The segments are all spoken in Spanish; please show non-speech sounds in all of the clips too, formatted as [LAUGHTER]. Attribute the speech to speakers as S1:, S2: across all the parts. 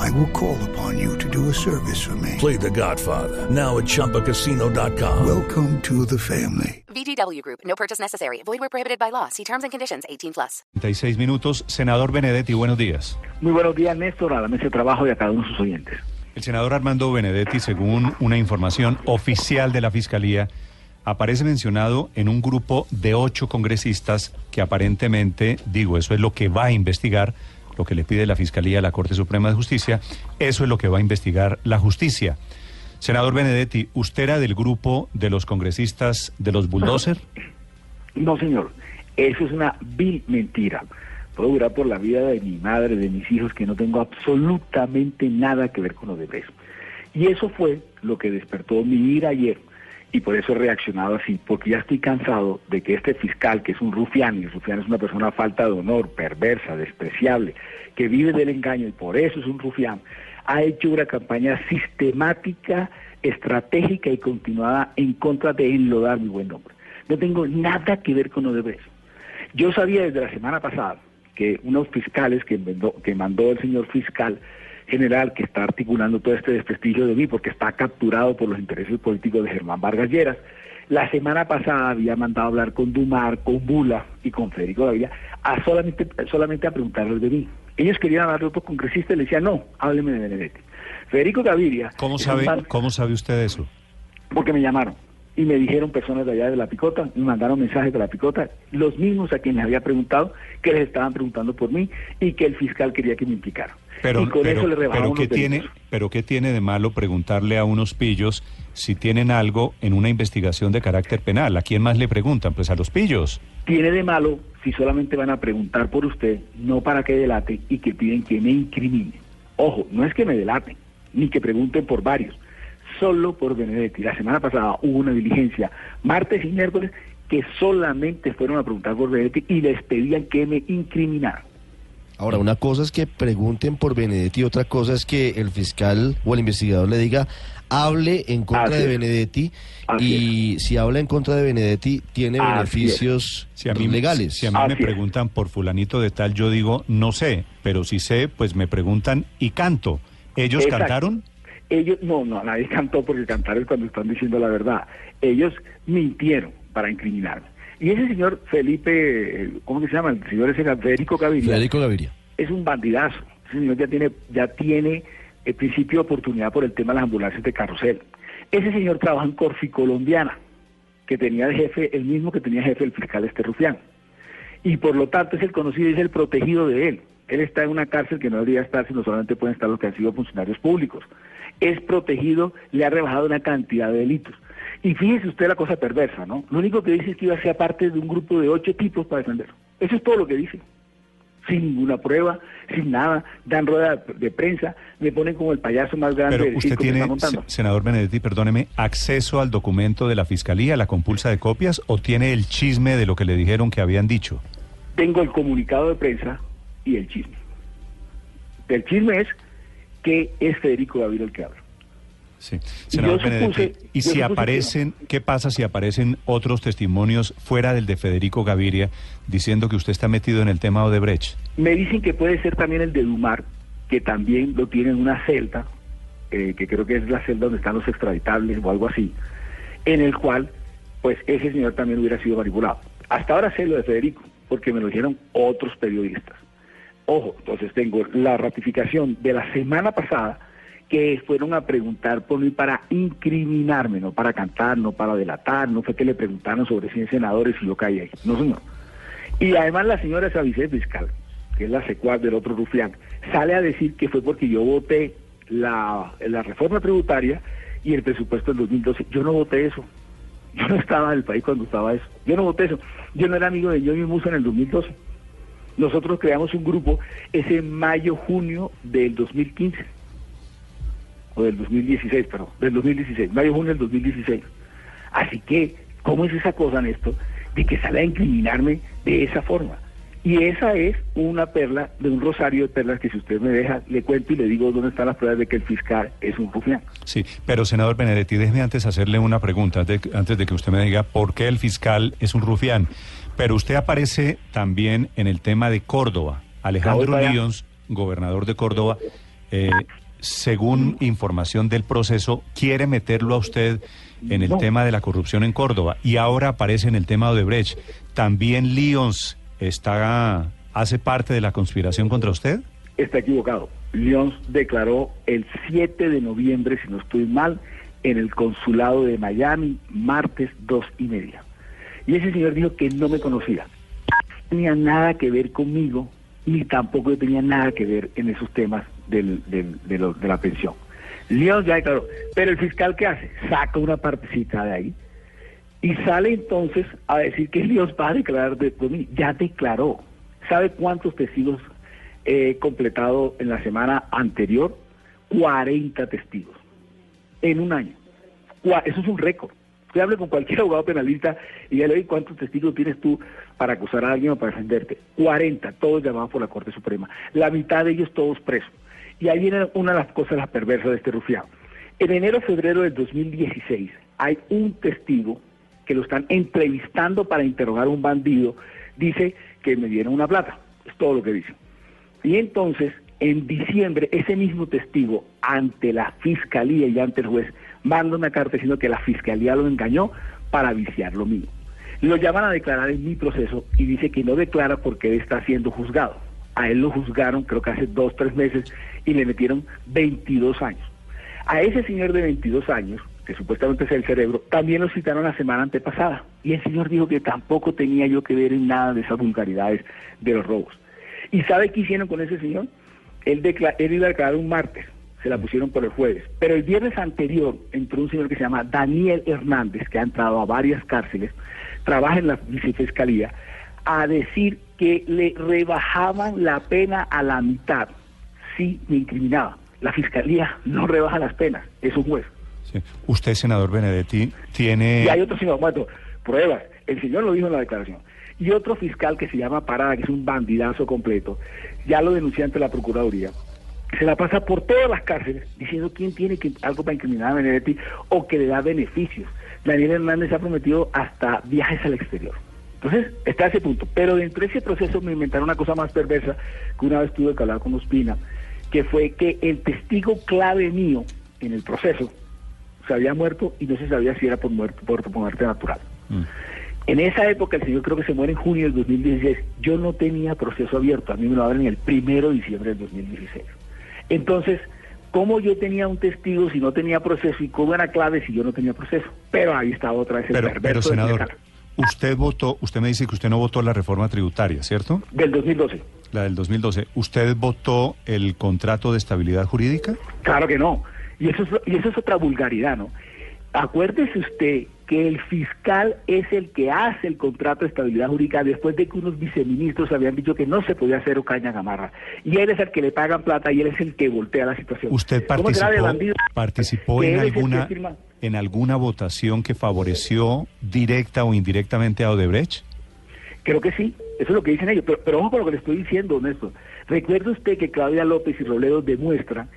S1: I will call upon you to do a service for me.
S2: Play The Godfather now at ChumbaCasino.com.
S1: Welcome to the family.
S3: VGW Group. No purchase necessary. Void where prohibited by law. See terms and conditions. 18 plus.
S4: 36 minutos. Senador Benedetti, buenos días.
S5: Muy buenos días, Néstor, a la mesa de trabajo y a cada uno de sus oyentes.
S4: El senador Armando Benedetti, según una información oficial de la Fiscalía, aparece mencionado en un grupo de ocho congresistas que aparentemente, digo, eso es lo que va a investigar, lo que le pide la Fiscalía a la Corte Suprema de Justicia, eso es lo que va a investigar la justicia. Senador Benedetti, ¿usted era del grupo de los congresistas de los bulldozer?
S5: No, señor, eso es una vil mentira. Puedo durar por la vida de mi madre, de mis hijos, que no tengo absolutamente nada que ver con Odebrecht. Y eso fue lo que despertó mi ira ayer y por eso he reaccionado así, porque ya estoy cansado de que este fiscal, que es un rufián, y el rufián es una persona falta de honor, perversa, despreciable, que vive del engaño y por eso es un rufián, ha hecho una campaña sistemática, estratégica y continuada en contra de enlodar mi buen nombre. No tengo nada que ver con Odebrecht. Yo sabía desde la semana pasada que unos fiscales que mandó el señor fiscal general que está articulando todo este desprestigio de mí porque está capturado por los intereses políticos de Germán Vargas Lleras. La semana pasada había mandado a hablar con Dumar, con Bula y con Federico Gaviria a solamente, solamente a preguntarles de mí. Ellos querían hablar de otro congresista y le decían, no, hábleme de Benedetti. Federico Gaviria...
S4: ¿Cómo sabe, ¿Cómo sabe usted eso?
S5: Porque me llamaron y me dijeron personas de allá de la picota, me mandaron mensajes de la picota, los mismos a quienes había preguntado, que les estaban preguntando por mí y que el fiscal quería que me implicara.
S4: Pero,
S5: y con
S4: pero,
S5: eso le
S4: pero ¿qué tiene, pero ¿qué tiene de malo preguntarle a unos pillos si tienen algo en una investigación de carácter penal? ¿A quién más le preguntan? Pues a los pillos.
S5: Tiene de malo si solamente van a preguntar por usted, no para que delate y que piden que me incrimine. Ojo, no es que me delaten, ni que pregunten por varios solo por Benedetti. La semana pasada hubo una diligencia, martes y miércoles, que solamente fueron a preguntar por Benedetti y les pedían que me incriminaran.
S6: Ahora, una cosa es que pregunten por Benedetti, otra cosa es que el fiscal o el investigador le diga, hable en contra
S5: Así
S6: de. Benedetti y si habla en contra de Benedetti tiene
S5: Así
S6: beneficios
S4: Si a mí,
S6: legales.
S4: Si a mí me
S5: Así
S4: preguntan por fulanito de tal, yo digo, no sé, pero si sé, pues me preguntan y canto. ¿Ellos
S5: Exacto.
S4: cantaron?
S5: Ellos, no, no, nadie [LAUGHS] cantó porque cantar es cuando están diciendo la verdad. Ellos mintieron para incriminarme. Y ese señor Felipe, ¿cómo que se llama? El señor ese Federico Gaviria.
S6: Federico Gaviria.
S5: es un bandidazo. Ese señor ya tiene, ya tiene el principio de oportunidad por el tema de las ambulancias de carrusel. Ese señor trabaja en Corfi Colombiana, que tenía de jefe, el mismo que tenía jefe el fiscal este rufián. Y por lo tanto es el conocido y es el protegido de él. Él está en una cárcel que no debería estar, sino solamente pueden estar los que han sido funcionarios públicos. Es protegido, le ha rebajado una cantidad de delitos. Y fíjese usted la cosa perversa, ¿no? Lo único que dice es que iba a ser parte de un grupo de ocho tipos para defenderlo. Eso es todo lo que dice sin ninguna prueba, sin nada, dan rueda de prensa, me ponen como el payaso más grande
S4: Pero
S5: del
S4: usted
S5: circo que
S4: tiene,
S5: está montando.
S4: senador Benedetti, perdóneme, acceso al documento de la Fiscalía, la compulsa de copias, o tiene el chisme de lo que le dijeron que habían dicho?
S5: Tengo el comunicado de prensa y el chisme. El chisme es que es Federico Gaviria el que habla.
S4: Sí.
S5: Y
S4: Senador
S5: supuse-
S4: Benedetti, ¿y si
S5: supuse que
S4: aparecen, qué pasa si aparecen otros testimonios fuera del de Federico Gaviria diciendo que usted está metido en el tema Odebrecht?
S5: Me dicen que puede ser también el de Dumar, que también lo tiene en una celda, eh, que creo que es la celda donde están los extraditables o algo así, en el cual, pues ese señor también hubiera sido manipulado. Hasta ahora sé lo de Federico, porque me lo dijeron otros periodistas. Ojo, entonces tengo la ratificación de la semana pasada que fueron a preguntar por mí para incriminarme, no para cantar, no para delatar, no fue que le preguntaron sobre 100 senadores y yo caí ahí. No, señor. Y además la señora esa vicefiscal, que es la secuaz del otro rufián, sale a decir que fue porque yo voté la, la reforma tributaria y el presupuesto del 2012. Yo no voté eso. Yo no estaba en el país cuando estaba eso. Yo no voté eso. Yo no era amigo de Johnny Musa en el 2012. Nosotros creamos un grupo ese mayo, junio del 2015. O del 2016, perdón. Del 2016. Mayo, junio del 2016. Así que ¿Cómo es esa cosa, Néstor, de que sale a incriminarme de esa forma? Y esa es una perla de un rosario de perlas que si usted me deja, le cuento y le digo dónde están las pruebas de que el fiscal es un rufián.
S4: Sí, pero senador Benedetti, déjeme antes hacerle una pregunta, antes de, antes de que usted me diga por qué el fiscal es un rufián. Pero usted aparece también en el tema de Córdoba. Alejandro. Líons, gobernador de Córdoba, eh, según información del proceso, quiere meterlo a usted en el tema de la corrupción en Córdoba y ahora aparece en el tema de Odebrecht. ¿También Líons está, hace parte de la conspiración contra usted?
S5: Está equivocado. Lyons declaró el 7 de noviembre, si no estoy mal, en el consulado de Miami, martes dos y media. Y ese señor dijo que no me conocía. No tenía nada que ver conmigo, ni tampoco yo tenía nada que ver en esos temas de, la pensión. Lyons ya declaró. Pero el fiscal, ¿qué hace? Saca una partecita de ahí y sale entonces a decir que Dios va a declarar de, mí. Ya declaró. ¿Sabe cuántos testigos he completado en la semana anterior? 40 testigos. En un año. Eso es un récord. Usted hable con cualquier abogado penalista y ya le oye cuántos testigos tienes tú para acusar a alguien o para defenderte. 40, todos llamados por la Corte Suprema. La mitad de ellos todos presos. Y ahí viene una de las cosas las perversas de este rufián. En enero, febrero del 2016 hay un testigo que lo están entrevistando para interrogar a un bandido. Dice que me dieron una plata. Es todo lo que dice. Y entonces, en diciembre, ese mismo testigo, ante la fiscalía y ante el juez, manda una carta diciendo que la fiscalía lo engañó para viciar lo mío. Lo llaman a declarar en mi proceso y dice que no declara porque él está siendo juzgado. A él lo juzgaron, creo que hace dos, tres meses, y le metieron 22 años. A ese señor de 22 años, que supuestamente es el cerebro, también lo citaron la semana antepasada. Y el señor dijo que tampoco tenía yo que ver en nada de esas vulgaridades de los robos. ¿Y sabe qué hicieron con ese señor? Él, él iba a declarar un martes, se la pusieron por el jueves. Pero el viernes anterior entró un señor que se llama Daniel Hernández, que ha entrado a varias cárceles, trabaja en la vicefiscalía, a decir que le rebajaban la pena a la mitad si me incriminaba. La fiscalía no rebaja las penas, es un juez.
S4: Sí. Usted, senador Benedetti, tiene...
S5: Y hay otro señor, bueno, pruebas, el señor lo dijo en la declaración. Y otro fiscal que se llama Parada, que es un bandidazo completo, ya lo denunció ante la Procuraduría. Se la pasa por todas las cárceles diciendo quién tiene que, algo para incriminar a Benedetti o que le da beneficios. Daniel Hernández ha prometido hasta viajes al exterior. Entonces, está ese punto. Pero dentro de ese proceso me inventaron una cosa más perversa que una vez tuve que hablar con Ospina, que fue que el testigo clave mío en el proceso se había muerto y no se sabía si era por muerte, por, por muerte natural.
S4: Mm.
S5: En esa época, el señor creo que se muere en junio del 2016. Yo no tenía proceso abierto, a mí me lo abren el primero de diciembre del 2016. Entonces, ¿cómo yo tenía un testigo si no tenía proceso y cómo era clave si yo no tenía proceso? Pero ahí está otra vez el
S4: Pero, pero senador, usted votó, usted me dice que usted no votó la reforma tributaria, ¿cierto?
S5: Del 2012.
S4: La del 2012. ¿Usted votó el contrato de estabilidad jurídica?
S5: Claro que no. Y eso, es, y eso es otra vulgaridad, ¿no? Acuérdese usted que el fiscal es el que hace el contrato de estabilidad jurídica después de que unos viceministros habían dicho que no se podía hacer Ocaña Gamarra. Y él es el que le pagan plata y él es el que voltea la situación.
S4: ¿Usted
S5: ¿Cómo será de
S4: participó,
S5: bandido?
S4: participó en alguna, en alguna votación que favoreció directa o indirectamente a Odebrecht?
S5: Creo que sí, eso es lo que dicen ellos. Pero, pero ojo con lo que le estoy diciendo, Néstor. Recuerde usted que Claudia López y Robledo demuestran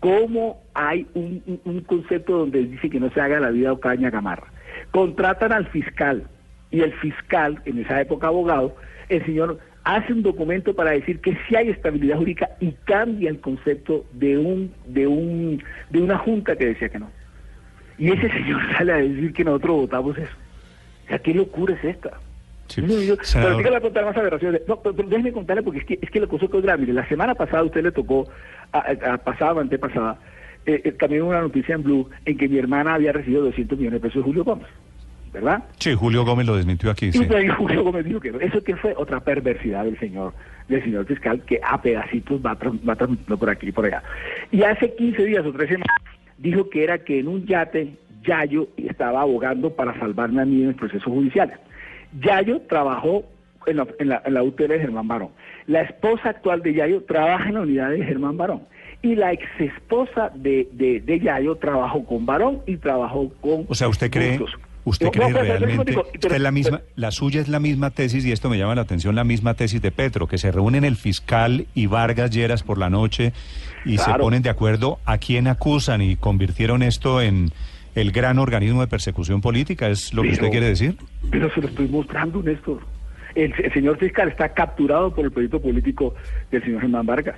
S5: cómo hay un, un- un concepto donde dice que no se haga la vida Ocaña Gamarra. Contratan al fiscal y el fiscal, en esa época abogado, el señor hace un documento para decir que sí hay estabilidad jurídica y cambia el concepto de un de un de una junta que decía que no. Y ese señor [LAUGHS] sale a decir que nosotros votamos eso. O sea, ¿qué locura es esta?
S4: Sí.
S5: No, yo- pero que a contar más aberraciones. No, pero, pero déjeme contarle porque es que, es que la cosa es grave. Mire, la semana pasada usted le tocó, a, a- a pasada, antepasada, eh, eh, también una noticia en Blue en que mi hermana había recibido 200 millones de pesos de Julio Gómez. ¿Verdad?
S4: sí, Julio Gómez lo desmintió aquí.
S5: Y
S4: Sí.
S5: Julio Gómez dijo que. Eso que fue otra perversidad del señor, del señor fiscal que a pedacitos va, tran- va transmitiendo por aquí y por allá. Y hace 15 días o 13 semanas dijo que era que en un yate Yayo estaba abogando para salvarme a mí en el proceso judicial. Yayo trabajó en la, en la, en la UTL de Germán Barón. La esposa actual de Yayo trabaja en la unidad de Germán Barón. Y la ex esposa de, de, de Yayo trabajó con Barón y trabajó con...
S4: O sea, ¿usted cree. ¿Usted cree
S5: no, pero- pero-
S4: realmente,
S5: pero-
S4: usted la misma, la suya es la misma tesis y esto me llama la atención, la misma tesis de Petro, que se reúnen el fiscal y Vargas Lleras por la noche y se ponen de acuerdo a quién acusan y convirtieron esto en el gran organismo de persecución política, ¿es lo que usted
S5: Pero-
S4: quiere decir?
S5: Pero se lo estoy mostrando, Néstor. El, el señor fiscal está capturado por el proyecto político del señor Germán Vargas.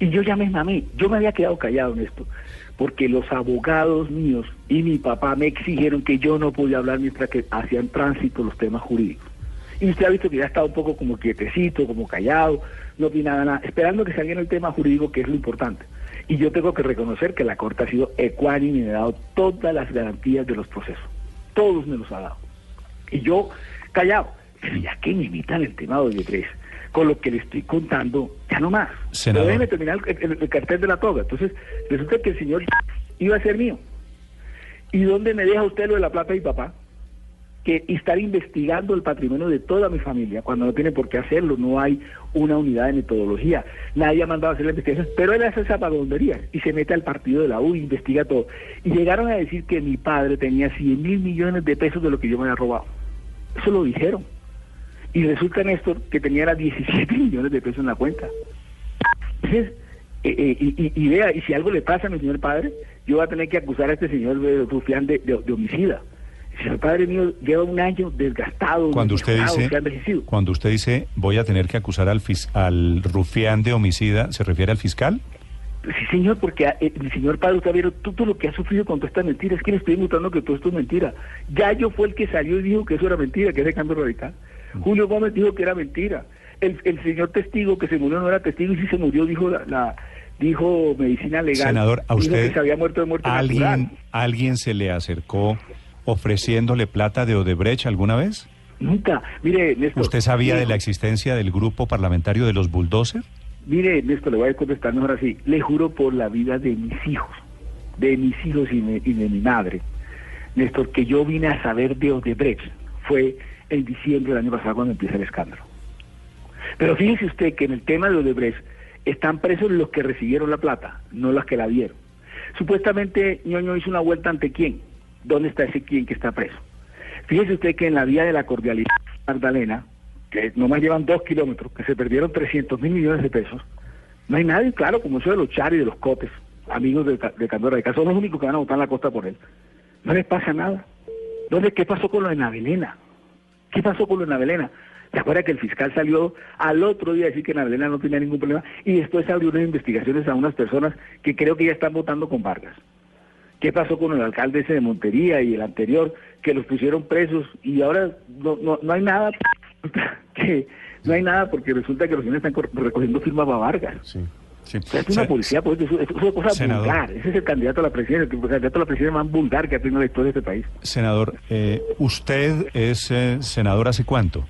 S5: Y yo ya me mamé, yo me había quedado callado en esto, porque los abogados míos y mi papá me exigieron que yo no podía hablar mientras que hacían tránsito los temas jurídicos. Y usted ha visto que ya estaba un poco como quietecito, como callado, no opinaba nada, esperando que saliera el tema jurídico, que es lo importante. Y yo tengo que reconocer que la Corte ha sido ecuánime y me ha dado todas las garantías de los procesos. Todos me los ha dado. Y yo, callado, ya que me imitan el tema de con lo que le estoy contando, ya no más.
S4: Senador.
S5: Pero déjeme terminar el, el- el cartel de la toga. Entonces, resulta que el señor iba a ser mío. ¿Y dónde me deja usted lo de la plata de mi papá? Que estar investigando el patrimonio de toda mi familia, cuando no tiene por qué hacerlo, no hay una unidad de metodología, nadie ha mandado a hacer la investigación, pero él hace esa vagabundería y se mete al partido de la U, investiga todo. Y llegaron a decir que mi padre tenía 100 mil millones de pesos de lo que yo me había robado. Eso lo dijeron. Y resulta, Néstor, que tenía era 17 [LAUGHS] millones de pesos en la cuenta. Entonces, eh, eh, y, vea, y si algo le pasa a mi señor padre, yo voy a tener que acusar a este señor Rufián de, de- de homicida. El señor padre mío lleva un año desgastado,
S4: Cuando usted dice, cuando usted dice voy a tener que acusar al, fis- al rufián de homicida, ¿se refiere al fiscal?
S5: Sí, señor, porque eh, mi señor padre, usted vieron todo lo que ha sufrido con toda esta mentira. Es que le estoy mostrando que todo esto es mentira. Gallo fue el que salió y dijo que eso era mentira, que ese cambio radical. Julio Gómez dijo que era mentira. El, el señor testigo que se murió no era testigo y si se murió dijo la, la- dijo medicina legal.
S4: Senador, a
S5: dijo
S4: usted
S5: que se había muerto de muerte
S4: alguien,
S5: natural.
S4: alguien se le acercó ofreciéndole plata de Odebrecht alguna vez?
S5: Nunca. Mire, Néstor.
S4: ¿Usted sabía
S5: mire,
S4: de la existencia del grupo parlamentario de los bulldozer?
S5: Mire, Néstor, le voy a contestar mejor así. Le juro por la vida de mis hijos, de mis hijos y, me- y de mi madre, Néstor, que yo vine a saber de Odebrecht. Fue en diciembre del año pasado cuando empieza el escándalo. Pero fíjese usted que en el tema de Odebrecht están presos los que recibieron la plata, no los que la dieron. Supuestamente ñoño hizo una vuelta ante quién. ¿Dónde está ese quién que está preso? Fíjese usted que en la vía de la cordialidad Magdalena, que nomás llevan dos kilómetros, que se perdieron 300 mil millones de pesos, no hay nadie, claro, como eso de los Chari de los Copes, amigos de, de Candor Radical, son los únicos que van a votar en la costa por él. No les pasa nada. ¿Dónde, ¿Qué pasó con lo de Navelena? ¿Qué pasó con lo de Navelena? ¿Se acuerda que el fiscal salió al otro día a decir que Navelena no tenía ningún problema y después abrió unas investigaciones a unas personas que creo que ya están votando con Vargas? ¿Qué pasó con el alcalde ese de Montería y el anterior que los pusieron presos y ahora no, no, no hay nada [LAUGHS] que no hay nada porque resulta que los señores están recogiendo firmas para Vargas.
S6: Sí.
S4: Sí.
S5: O sea, es una policía, pues, es una cosa
S4: Senador.
S5: vulgar. Ese es el candidato a la presidencia, el candidato a la presidencia más vulgar que ha tenido la historia de este país.
S4: Senador, eh, ¿usted es eh, senador hace cuánto?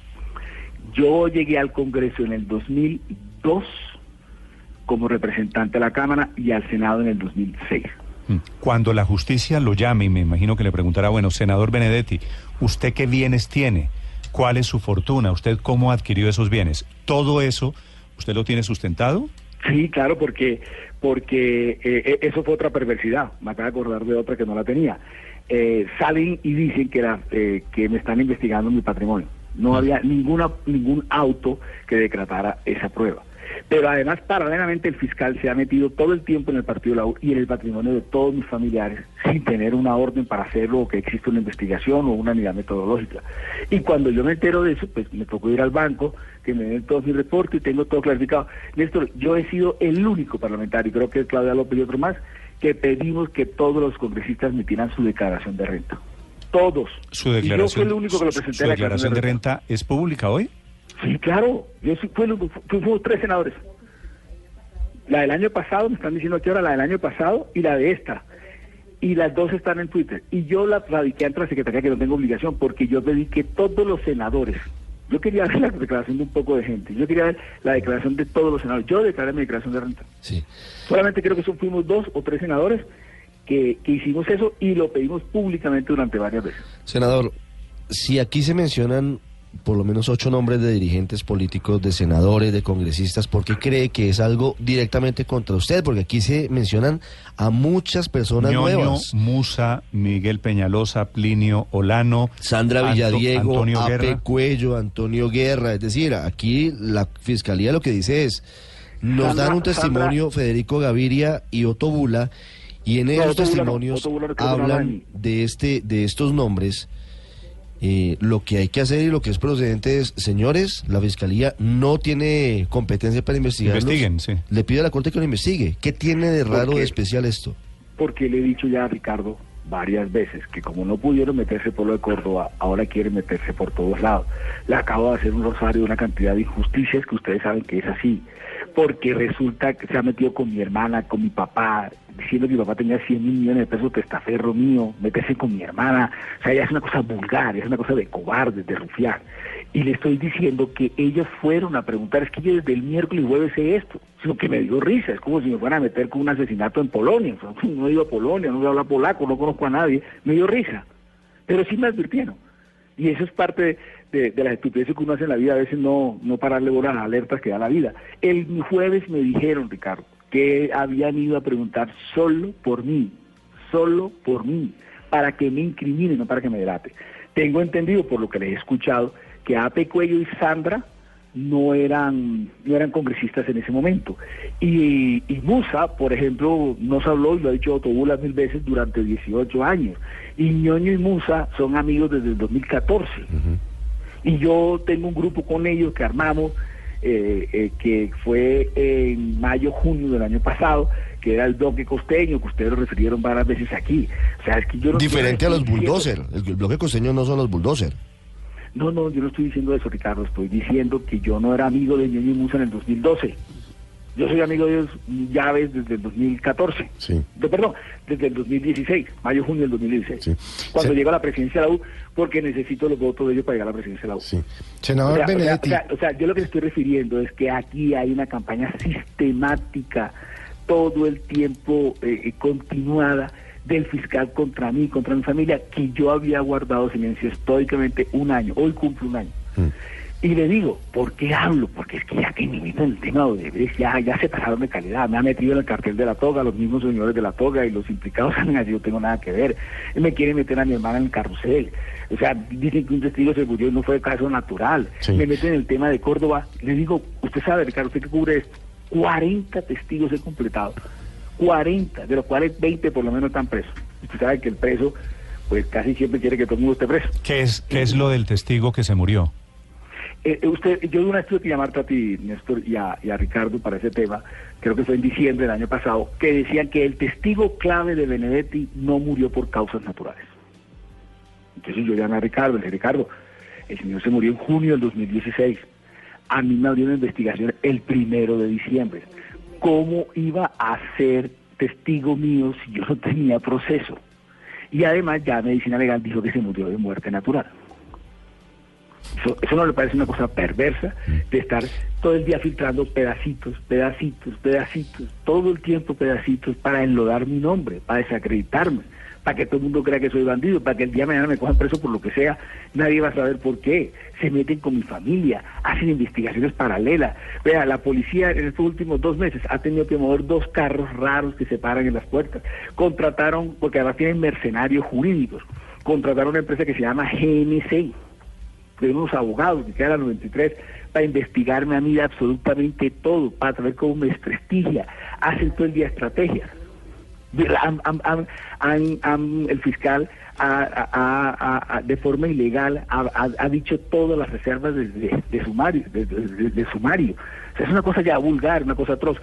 S5: Yo llegué al Congreso en el 2002 como representante de la Cámara y al Senado en el 2006.
S4: Mm. Cuando la justicia lo llame, y me imagino que le preguntará, bueno, senador Benedetti, ¿usted qué bienes tiene? ¿Cuál es su fortuna? ¿Usted cómo adquirió esos bienes? ¿Todo eso usted lo tiene sustentado?
S5: Sí, claro, porque porque eh, eh, eso fue otra perversidad. Me acabo de acordar de otra que no la tenía. Eh, salen y dicen que era eh, que me están investigando mi patrimonio. No había ninguna ningún auto que decretara esa prueba. Pero además, paralelamente, el fiscal se ha metido todo el tiempo en el partido de la U y en el patrimonio de todos mis familiares sin tener una orden para hacerlo o que existe una investigación o una unidad metodológica. Y cuando yo me entero de eso, pues me tocó ir al banco, que me den todos mis reportes y tengo todo clarificado. Néstor, yo he sido el único parlamentario, creo que es Claudia López y otro más, que pedimos que todos los congresistas metieran su declaración de renta. Todos.
S4: Su
S5: Y yo
S4: declaración,
S5: fui el único que lo presenté
S4: su
S5: la
S4: declaración de renta es pública hoy.
S5: Sí, claro. Yo sí- fui, tres senadores. La del año pasado, me están diciendo que ahora la del año pasado y la de esta. Y las dos están en Twitter. Y yo la radiqué ante la Secretaría que no tengo obligación porque yo pedí que todos los senadores, yo quería [LAUGHS] ver la declaración de un poco de gente, yo quería ver la declaración de todos los senadores. Yo declaré mi declaración de renta.
S6: Sí.
S5: Solamente creo que son, fuimos dos o tres senadores que, que hicimos eso y lo pedimos públicamente durante varias veces.
S6: Senador, si aquí se mencionan por lo menos ocho nombres de dirigentes políticos, de senadores, de congresistas. ¿Por qué cree que es algo directamente contra usted? Porque aquí se mencionan a muchas personas
S4: Ñoño,
S6: nuevas.
S4: Musa, Miguel Peñalosa, Plinio Olano,
S6: Sandra
S4: Anto-
S6: Villadiego,
S4: Antonio
S6: Ape
S4: Guerra.
S6: Cuello, Antonio Guerra. Es decir, aquí la fiscalía lo que dice es, nos
S5: Sandra-
S6: dan un testimonio Federico Gaviria y Otto Bula, y en
S5: No,
S6: esos
S5: Otto Bula no,
S6: testimonios
S5: no no
S6: hablan de este, de estos nombres. Eh, lo que hay que hacer y lo que es procedente es, señores, la fiscalía no tiene competencia para investigar.
S4: Investiguen, sí.
S6: Le pido a la corte que lo investigue. ¿Qué tiene de raro, de especial esto?
S5: Porque le he dicho ya a Ricardo varias veces que como no pudieron meterse por lo de Córdoba, ahora quieren meterse por todos lados. Le acabo de hacer un rosario de una cantidad de injusticias que ustedes saben que es así. Porque resulta que se ha metido con mi hermana, con mi papá, diciendo que mi papá tenía 100 mil millones de pesos testaferro mío, meterse con mi hermana. O sea, ya es una cosa vulgar, es una cosa de cobarde, de rufiar. Y le estoy diciendo que ellos fueron a preguntar, es que yo desde el miércoles jueves sé esto, sino que me dio risa, es como si me fueran a meter con un asesinato en Polonia, [LAUGHS] no he ido a Polonia, no voy a hablar polaco, no conozco a nadie, me dio risa, pero sí me advirtieron. Y eso es parte de las estupideces que uno hace en la vida, a veces no, no pararle bolas a las alertas que da la vida. El jueves me dijeron, Ricardo, que habían ido a preguntar solo por mí, solo por mí, para que me incrimine, no para que me delate. Tengo entendido, por lo que les he escuchado, que Ape Cuello y Sandra no eran, no eran congresistas en ese momento. Y, y Musa, por ejemplo, nos habló, y lo ha dicho Otobula mil veces, durante 18 años. Y Ñoño y Musa son amigos desde el 2014. Y yo tengo un grupo con ellos que armamos, eh, eh, que fue en mayo, junio del año pasado, que era el bloque costeño, que ustedes lo refirieron varias veces aquí. O sea, es que yo no
S6: Diferente a los
S5: estoy diciendo-
S6: bulldozer. El, bloque costeño no son los bulldozer.
S5: No, no, yo no estoy diciendo eso, Ricardo. Estoy diciendo que yo no era amigo de Ñoño Musa en el 2012. Yo soy amigo de ellos ya ves desde el 2014.
S6: Sí.
S5: De- perdón, desde el 2016, mayo, junio del 2016.
S6: Sí.
S5: Cuando
S6: Se-
S5: llego a la presidencia de la U, porque necesito los votos de ellos para llegar a la presidencia de la U.
S6: Sí. Senador
S5: o sea,
S6: Benedetti.
S5: o sea, o sea, yo lo que estoy refiriendo es que aquí hay una campaña sistemática, todo el tiempo eh, eh, continuada del fiscal contra mí, contra mi familia, que yo había guardado silencio históricamente un año. Hoy cumple un año. Y le digo, ¿por qué hablo? Porque es que ya que me meto en el tema de Odebrecht, ya, ya se pasaron de calidad. Me han metido en el cartel de la toga, los mismos señores de la toga y los implicados [LAUGHS] así, yo no tengo nada que ver. Me quieren meter a mi hermana en el carrusel. O sea, dicen que un testigo se murió y no fue caso natural.
S6: Sí.
S5: Me meten en el tema de Córdoba. Le digo, usted sabe, Ricardo, usted que cubre esto, 40 testigos he completado. 40, de los cuales 20 por lo menos están presos. Usted sabe que el preso, pues casi siempre quiere que todo el mundo esté preso.
S4: ¿Qué es, ¿Qué es lo del testigo que se murió?
S5: Eh, eh, usted, yo de una tuve que llamarte a ti, Néstor, y a, y a Ricardo para ese tema, creo que fue en diciembre del año pasado, que decían que el testigo clave de Benedetti no murió por causas naturales. Entonces yo llamé a Ricardo, le dije, Ricardo, el señor se murió en junio del 2016. A mí me abrió una investigación el primero de diciembre. ¿Cómo iba a ser testigo mío si yo no tenía proceso? Y además ya Medicina Legal dijo que se murió de muerte natural. Eso, no le parece una cosa perversa de estar todo el día filtrando pedacitos, pedacitos, pedacitos, todo el tiempo pedacitos para enlodar mi nombre, para desacreditarme, para que todo el mundo crea que soy bandido, para que el día de mañana me cojan preso por lo que sea, nadie va a saber por qué. Se meten con mi familia, hacen investigaciones paralelas. Vea, la policía en estos últimos dos meses ha tenido que mover dos carros raros que se paran en las puertas. Contrataron, porque además tienen mercenarios jurídicos, contrataron una empresa que se llama GNC de unos abogados que quedan a 93 para investigarme a mí absolutamente todo, para saber cómo me desprestigia, hacen todo el día estrategias. El fiscal ha- de forma ilegal ha, dicho todas las reservas de, de- de sumario, es una cosa ya vulgar, una cosa atroz,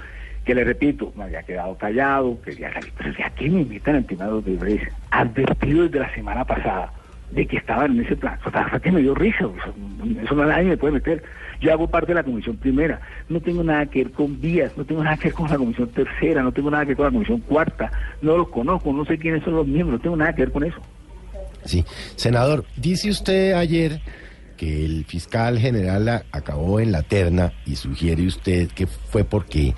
S5: que le repito, me había quedado callado, quería salir, pero ya que me en el tema de los Odebrecht, advertido desde la semana pasada de que estaban en ese plan. O sea, que me dio risa, eso no nadie me puede meter. Yo hago parte de la comisión primera, no tengo nada que ver con vías, no tengo nada que ver con la comisión tercera, no tengo nada que ver con la comisión cuarta, no los conozco, no sé quiénes son los miembros, no tengo nada que ver con eso.
S7: Sí, senador, dice usted ayer que el fiscal general acabó en la terna y sugiere usted que fue porque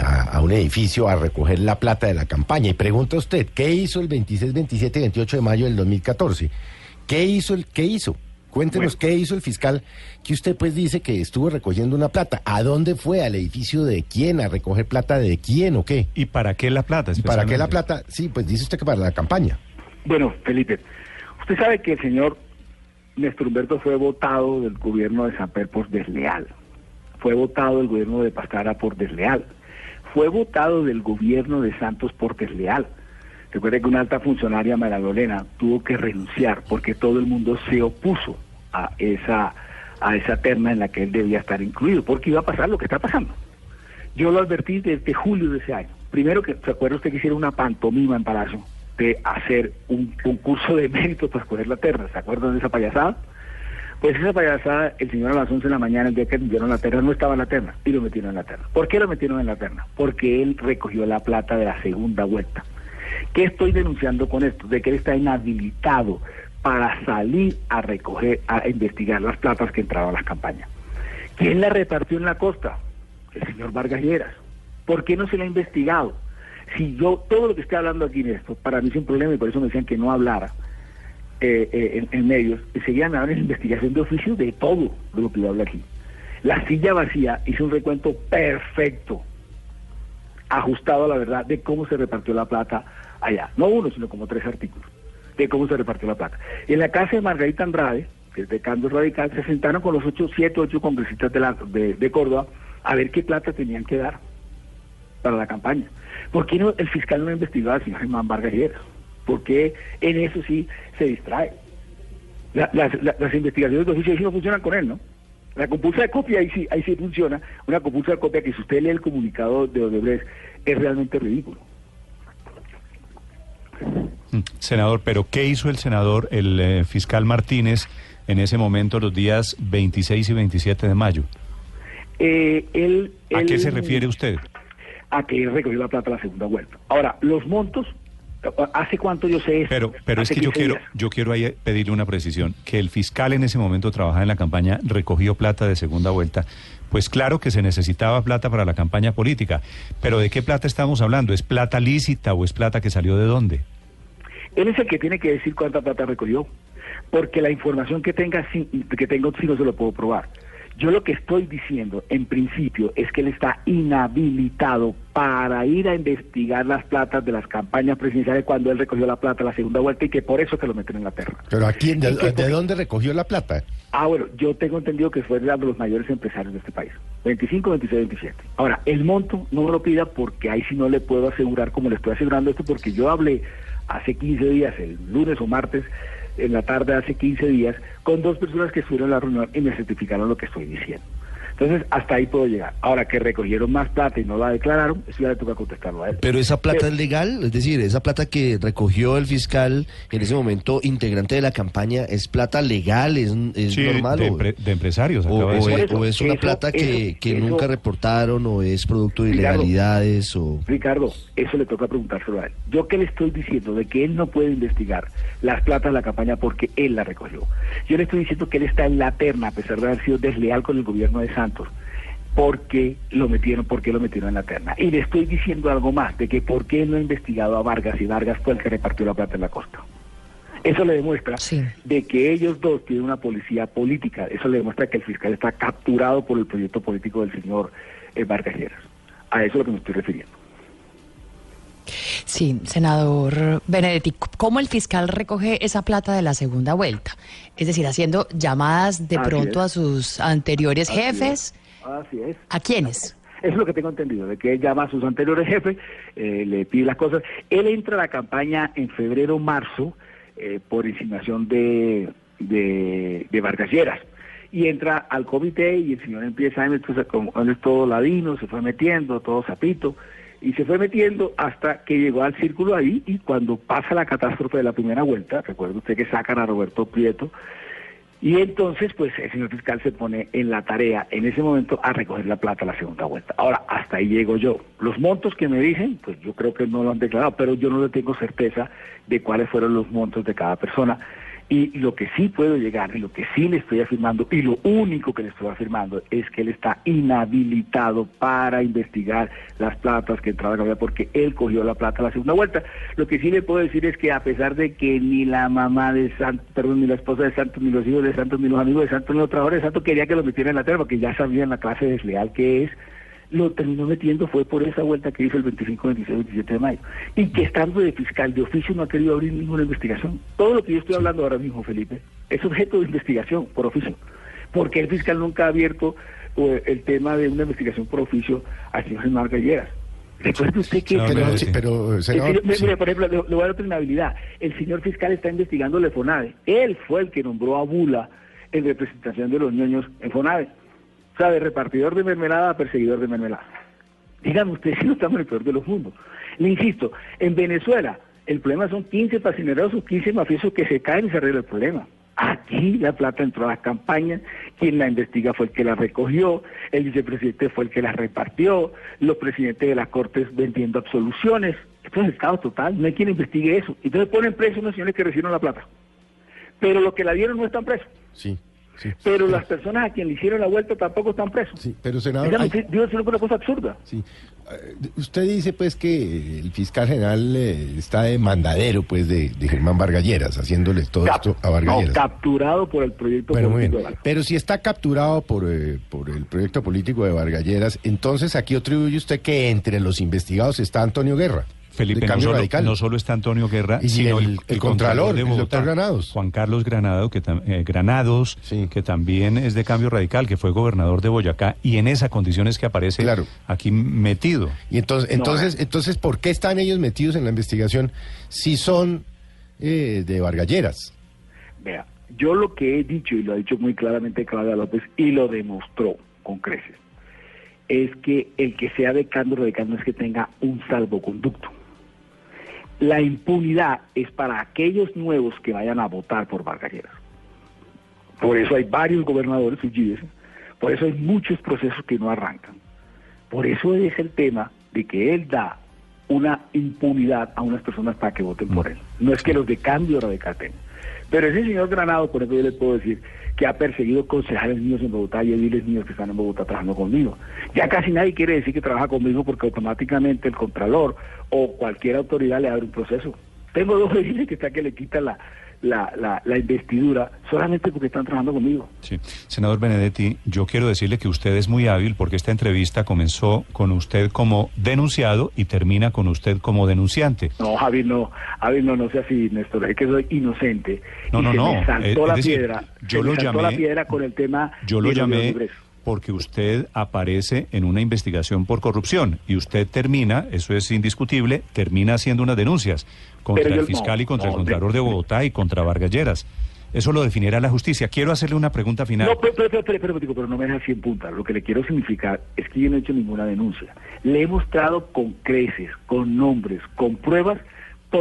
S7: a, a un edificio a recoger la plata de la campaña. Y pregunta usted, ¿qué hizo el 26, 27 y 28 de mayo del 2014? ¿Qué hizo? El, ¿Qué hizo? Cuéntenos qué hizo el fiscal que usted pues dice que estuvo recogiendo una plata. ¿A dónde fue? ¿Al edificio de quién? ¿A recoger plata de quién o qué?
S4: ¿Y para qué la plata?
S7: ¿Y para qué la plata? Sí, pues dice usted que para la campaña.
S5: Bueno, Felipe, usted sabe que el señor Néstor Humberto fue votado del gobierno de Samper por desleal. Fue votado del gobierno de Pastrana por desleal. Fue votado del gobierno de Santos por desleal. Recuerde que una alta funcionaria, María Lorena, tuvo que renunciar porque todo el mundo se opuso a esa, a esa terna en la que él debía estar incluido, porque iba a pasar lo que está pasando. Yo lo advertí desde julio de ese año. Primero que, ¿se acuerda usted que hicieron una pantomima en Palacio de hacer un concurso de méritos para escoger la terna? ¿Se acuerdan de esa payasada? Pues esa payasada, el señor a las 11 de la mañana, el día que dieron la terna, no estaba en la terna y lo metieron en la terna. ¿Por qué lo metieron en la terna? Porque él recogió la plata de la segunda vuelta. ¿Qué estoy denunciando con esto? De que él está inhabilitado para salir a recoger, a investigar las platas que entraban a las campañas. ¿Quién la repartió en la costa? El señor Vargas Lleras. ¿Por qué no se le ha investigado? Si yo, todo lo que estoy hablando aquí en esto, para mí es un problema y por eso me decían que no hablara eh, eh, en, en medios, enseguida me hablan investigación de oficio de todo de lo que yo hablo aquí. La silla vacía hizo un recuento perfecto, ajustado a la verdad de cómo se repartió la plata allá. No uno, sino como tres artículos de cómo se repartió la plata. En la casa de Margarita Andrade, que es de Cambio Radical, se sentaron con los ocho, siete, ocho congresistas de, la, de, Córdoba a ver qué plata tenían que dar para la campaña. ¿Por qué no, el fiscal no ha investigado al señor Germán Vargas Lleras? ¿Por qué en eso sí se distrae? La- las, la- las investigaciones de oficio sí no funcionan con él, ¿no? La compulsa de copia ahí sí, ahí sí funciona. Una compulsa de copia que si usted lee el comunicado de Odebrecht es realmente ridículo.
S4: Mm, Senador, pero ¿qué hizo el senador, el eh, fiscal Martínez, en ese momento, los días 26 y 27 de mayo?
S5: Eh, él,
S4: ¿A qué se refiere usted?
S5: A que él recogió la plata a la segunda vuelta. Ahora, los montos, ¿hace cuánto yo sé eso?
S4: Pero, pero es que yo
S5: 15
S4: quiero,
S5: días.
S4: yo quiero ahí pedirle una precisión. Que el fiscal en ese momento trabajaba en la campaña, recogió plata de segunda vuelta. Pues claro que se necesitaba plata para la campaña política. Pero ¿de qué plata estamos hablando? ¿Es plata lícita o es plata que salió de dónde?
S5: Él es el que tiene que decir cuánta plata recogió, porque la información que tenga, que tengo sí no se lo puedo probar. Yo lo que estoy diciendo, en principio, es que él está inhabilitado para ir a investigar las platas de las campañas presidenciales cuando él recogió la plata a la segunda vuelta y que por eso se lo meten en la terra.
S7: Pero aquí, ¿de,
S5: ¿Y qué-
S7: de dónde recogió la plata?
S5: Ah, bueno, yo tengo entendido que fue de los mayores empresarios de este país. 25, 26, 27. Ahora, el monto no me lo pida porque ahí sí no le puedo asegurar como le estoy asegurando esto porque yo hablé hace 15 días, el lunes o martes, en la tarde hace 15 días, con dos personas que estuvieron en la reunión y me certificaron lo que estoy diciendo. Entonces, hasta ahí puedo llegar. Ahora que recogieron más plata y no la declararon, eso ya le toca contestarlo a él.
S6: Pero esa plata
S5: Pero-
S6: es legal, es decir, esa plata que recogió el fiscal en ese momento integrante de la campaña, ¿es plata legal? ¿Es, es
S4: Sí,
S6: normal?
S4: de,
S6: o-
S4: empre- de empresarios,
S6: o,
S4: de
S6: o es,
S5: eso,
S6: o es una
S5: eso-
S6: plata que,
S5: eso-
S6: que
S5: eso-
S6: nunca reportaron o es producto de
S5: Ricardo.
S6: ilegalidades o...
S5: Ricardo, eso le toca preguntárselo a él. Yo que le estoy diciendo de que él no puede investigar las platas de la campaña porque él la recogió. Yo le estoy diciendo que él está en la terna a pesar de haber sido desleal con el gobierno de Santos porque lo metieron, porque lo metieron en la terna. Y le estoy diciendo algo más, de que por qué no ha investigado a Vargas y Vargas fue el que repartió la plata en la costa. Eso le demuestra
S8: Sí.
S5: de que ellos dos tienen una policía política. Eso le demuestra que el fiscal está capturado por el proyecto político del señor eh, Vargas Lleras. A eso es a lo que me estoy refiriendo.
S8: Sí, senador Benedetti, ¿cómo el fiscal recoge esa plata de la segunda vuelta? Es decir, haciendo llamadas de
S5: Así
S8: pronto
S5: es.
S8: a sus anteriores
S5: Así
S8: jefes.
S5: es. Así es.
S8: ¿A quiénes?
S5: Eso es lo que tengo entendido, de que él llama a sus anteriores jefes, eh, le pide las cosas. Él entra a la campaña en febrero, marzo, eh, por insinuación de, de, de Vargas Lleras. Y entra al comité y el señor empieza a entonces, como él es todo ladino, se fue metiendo, todo sapito, y se fue metiendo hasta que llegó al círculo ahí y cuando pasa la catástrofe de la primera vuelta, recuerda usted que sacan a Roberto Prieto, y entonces, pues el señor fiscal se pone en la tarea en ese momento a recoger la plata a la segunda vuelta. Ahora, hasta ahí llego yo. Los montos que me dicen, pues yo creo que no lo han declarado, pero yo no le tengo certeza de cuáles fueron los montos de cada persona. Y lo que sí puedo llegar, y lo que sí le estoy afirmando, y lo único que le estoy afirmando, es que él está inhabilitado para investigar las platas que entraban a Colombia, porque él cogió la plata la segunda vuelta. Lo que sí le puedo decir es que a pesar de que ni la mamá de Santos, perdón, ni la esposa de Santos, ni los hijos de Santos, ni los amigos de Santos, ni los trabajadores de Santos quería que lo metieran en la tierra, porque ya sabían la clase desleal que es, lo terminó metiendo fue por esa vuelta que hizo el 25, 26, 27 de mayo. Y que estando de fiscal de oficio no ha querido abrir ninguna investigación. Todo lo que yo estoy hablando ahora mismo, Felipe, es objeto de investigación por oficio. Porque el fiscal nunca ha abierto eh, el tema de una investigación por oficio al señor Germán Galleras. Recuerde usted que...
S7: Pero, sí, pero, senador,
S5: mire,
S7: sí.
S5: por ejemplo, le, le voy a dar otra inhabilidad. El señor fiscal está investigando el FONADE. Él fue el que nombró a Bula en representación de los ñoños en FONADE. O repartidor de mermelada a perseguidor de mermelada. Dígame usted [LAUGHS] si no estamos en el peor de los mundos. Le insisto, en Venezuela el problema son 15 pasineros o 15 mafiosos que se caen y se arregla el problema. Aquí la plata entró a las campañas, quien la investiga fue el que la recogió, el vicepresidente fue el que la repartió, los presidentes de las cortes vendiendo absoluciones. Esto es Estado total, no hay quien investigue eso. Entonces ponen presos a unos señores que recibieron la plata. Pero los que la dieron no están presos.
S7: Sí, sí.
S5: Pero las personas a quien le hicieron la vuelta tampoco están presos.
S7: Sí, pero senador,
S5: Dígame,
S7: hay-
S5: digo, es una cosa absurda.
S7: Sí. Eh, Usted dice pues que el fiscal general eh, está de mandadero pues de, de Germán Vargalleras, haciéndole todo
S5: Cap-
S7: esto a
S5: no,
S7: Vargalleras.
S5: capturado por el proyecto
S7: bueno, muy
S5: político
S7: bien.
S5: de.
S7: Pero si está capturado por, eh, por el proyecto político de Vargalleras, entonces aquí atribuye usted que entre los investigados está Antonio Guerra.
S4: Felipe,
S7: de
S4: no
S7: Cambio
S4: solo,
S7: Radical.
S4: no solo está Antonio Guerra,
S7: Y
S4: sino
S7: el- el Contralor,
S4: de
S7: el
S4: Bogotá,
S7: doctor Granados.
S4: Juan Carlos Granado, que eh, Granados,
S7: Sí.
S4: que también es de Cambio Radical, que fue gobernador de Boyacá, y en esa condición es que aparece
S7: Claro.
S4: aquí metido.
S7: Y entonces, entonces, entonces, ¿por qué están ellos metidos en la investigación si son eh, de Vargalleras?
S5: Vea, yo lo que he dicho, y lo ha dicho muy claramente Claudia López, y lo demostró con creces, es que el que sea decano o decano es que tenga un salvoconducto. La impunidad es para aquellos nuevos que vayan a votar por Vargalleras. Por eso hay varios gobernadores suyíes, por eso hay muchos procesos que no arrancan. Por eso es el tema de que él da una impunidad a unas personas para que voten por él. No es que los de cambio radical tengan. Pero ese señor Granado, por ejemplo, yo le puedo decir que ha perseguido concejales míos en Bogotá y ediles míos que están en Bogotá trabajando conmigo. Ya casi nadie quiere decir que trabaja conmigo porque automáticamente el Contralor o cualquier autoridad le abre un proceso. Tengo dos [LAUGHS] ediles que está que le quitan la, la, la, la investidura solamente porque están trabajando conmigo.
S4: Sí. Senador Benedetti, yo quiero decirle que usted es muy hábil porque esta entrevista comenzó con usted como denunciado y termina con usted como denunciante.
S5: No, Javi, no, Javi, no, no sea así, Néstor, es que soy inocente.
S4: No,
S5: y
S4: no,
S5: se
S4: no,
S5: me saltó
S4: es-
S5: la
S4: es decir,
S5: piedra,
S4: yo
S5: se
S4: lo
S5: me saltó
S4: llamé-
S5: la piedra con el tema
S4: Yo lo
S5: de
S4: llamé. Porque usted aparece en una investigación por corrupción y usted termina, eso es indiscutible, termina haciendo unas denuncias contra el fiscal
S5: no,
S4: y contra
S5: no,
S4: el Contralor de Bogotá y contra Vargalleras. Eso lo definirá la justicia. Quiero hacerle una pregunta final.
S5: No, pero, pero, pero, pero, pero, digo, pero no me deja así en punta. Lo que le quiero significar es que yo no he hecho ninguna denuncia. Le he mostrado con creces, con nombres, con pruebas,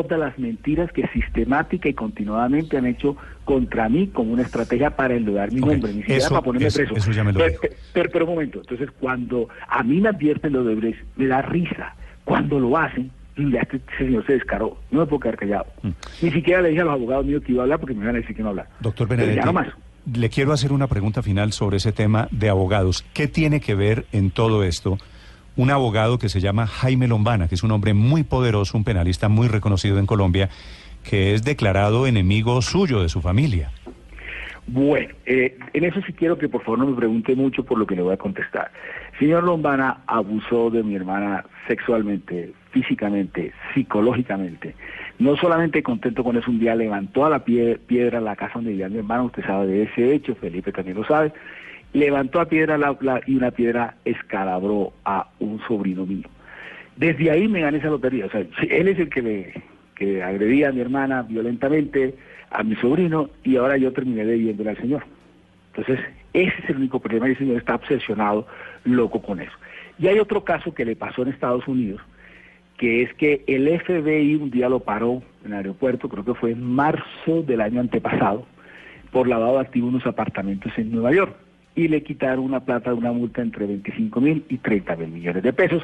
S5: todas las mentiras que sistemática y continuadamente han hecho contra mí como una estrategia para enlodar mi
S4: Ok,
S5: nombre, ni siquiera para ponerme
S4: eso-
S5: preso.
S4: eso ya me lo
S5: pero, pero, pero un momento, entonces cuando a mí me advierten lo de Brecht, me da risa. Cuando lo hacen, ya este señor se descaró. No me puedo quedar callado.
S4: Mm.
S5: Ni siquiera le dije a los abogados míos que iba a hablar porque me iban a decir que no hablar.
S4: Doctor
S5: ya
S4: Benedetti,
S5: no más.
S4: le quiero hacer una pregunta final sobre ese tema de abogados. ¿Qué tiene que ver en todo esto un abogado que se llama Jaime Lombana, que es un hombre muy poderoso, un penalista muy reconocido en Colombia, que es declarado enemigo suyo, de su familia?
S5: Bueno, eh, en eso sí quiero que por favor no me pregunte mucho por lo que le voy a contestar. Señor Lombana abusó de mi hermana sexualmente, físicamente, psicológicamente. No solamente contento con eso, un día levantó a la pie- piedra la casa donde vivía mi hermana, usted sabe de ese hecho, Felipe también lo sabe, levantó a piedra la, la- y una piedra escalabró a un sobrino mío. Desde ahí me gané esa lotería, o sea, él es el que le que agredía a mi hermana violentamente, a mi sobrino, y ahora yo terminé debiéndole al señor. Entonces, ese es el único problema y el señor está obsesionado, loco con eso. Y hay otro caso que le pasó en Estados Unidos, que es que el FBI un día lo paró en el aeropuerto, creo que fue en marzo del año antepasado, por lavado de activos en unos apartamentos en Nueva York. Y le quitaron una plata de una multa entre 25 mil y 30 mil millones de pesos,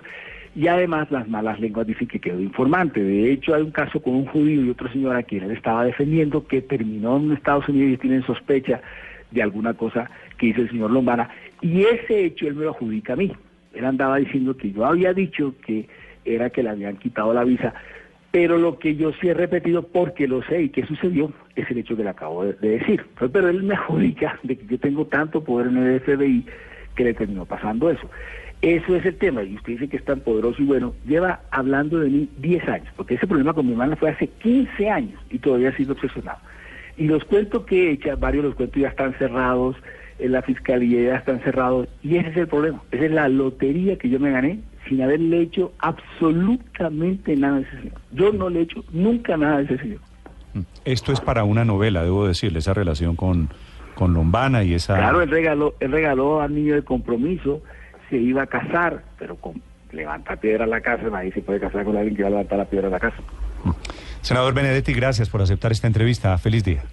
S5: Y además las malas lenguas dicen que quedó informante. De hecho, hay un caso con un judío y otro señor a quien él estaba defendiendo que terminó en Estados Unidos y tienen sospecha de alguna cosa que hizo el señor Lombana. Y ese hecho él me lo adjudica a mí. Él andaba diciendo que yo había dicho que era que le habían quitado la visa. Pero lo que yo sí he repetido, porque lo sé y que sucedió, es el hecho que le acabo de, de decir. Pero él me [LAUGHS] adjudica de que yo tengo tanto poder en el FBI que le terminó pasando eso. Eso es el tema, y usted dice que es tan poderoso y bueno, lleva hablando de mí 10 años, porque ese problema con mi hermana fue hace 15 años y todavía sido obsesionado. Y los cuentos que he hecho, varios de los cuentos ya están cerrados, en la fiscalía ya están cerrados, y ese es el problema. Esa es la lotería que yo me gané sin haberle hecho absolutamente nada a ese señor. Yo no le he hecho nunca nada a ese señor.
S4: Esto es para una novela, debo decirle, esa relación con, con Lombana y esa...
S5: Claro, él regaló, él regaló al niño de compromiso, se iba a casar, pero con levanta piedra a la casa, ahí se puede casar con alguien que va a levantar la piedra a la casa.
S4: Senador Benedetti, gracias por aceptar esta entrevista. Feliz día.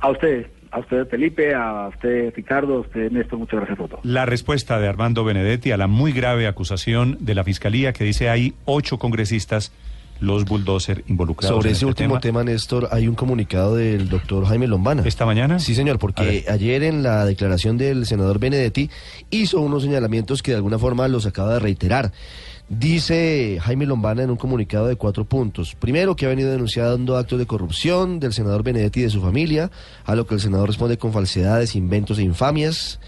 S5: A usted, a usted Felipe, a usted Ricardo, a usted Néstor, muchas gracias por todo.
S4: La respuesta de Armando Benedetti a la muy grave acusación de la Fiscalía que dice hay ocho congresistas, los bulldozer involucrados
S6: Sobre ese
S4: este
S6: último
S4: tema.
S6: tema. Néstor, hay un comunicado del doctor Jaime Lombana.
S4: ¿Esta mañana?
S6: Sí, señor, porque ayer en la declaración del senador Benedetti hizo unos señalamientos que de alguna forma los acaba de reiterar. Dice Jaime Lombana en un comunicado de cuatro puntos. Primero, que ha venido denunciando actos de corrupción del senador Benedetti y de su familia, a lo que el senador responde con falsedades, inventos e infamias.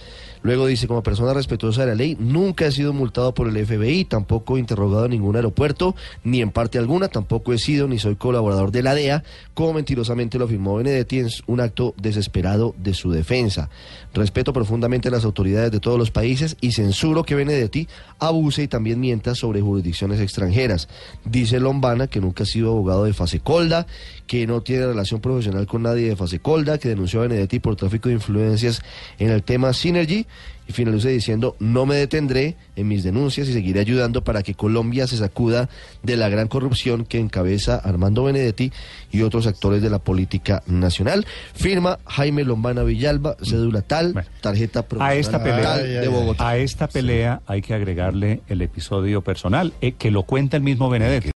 S6: Luego dice, como persona respetuosa de la ley, nunca he sido multado por el FBI, tampoco interrogado en ningún aeropuerto, ni en parte alguna, tampoco he sido ni soy colaborador de la DEA, como mentirosamente lo afirmó Benedetti en un acto desesperado de su defensa. Respeto profundamente a las autoridades de todos los países y censuro que Benedetti abuse y también mienta sobre jurisdicciones extranjeras. Dice Lombana que nunca ha sido abogado de Fasecolda, que no tiene relación profesional con nadie de Fasecolda, que denunció a Benedetti por tráfico de influencias en el tema Synergy y finaliza diciendo no me detendré en mis denuncias y seguiré ayudando para que Colombia se sacuda de la gran corrupción que encabeza Armando Benedetti y otros actores de la política nacional. Firma Jaime Lombana Villalba, cédula tal,
S4: Bueno.
S6: tarjeta
S4: A
S6: profesional
S4: esta pelea,
S6: tal de. Bogotá.
S4: a esta pelea hay que agregarle el episodio personal, eh, que lo cuenta el mismo Benedetti.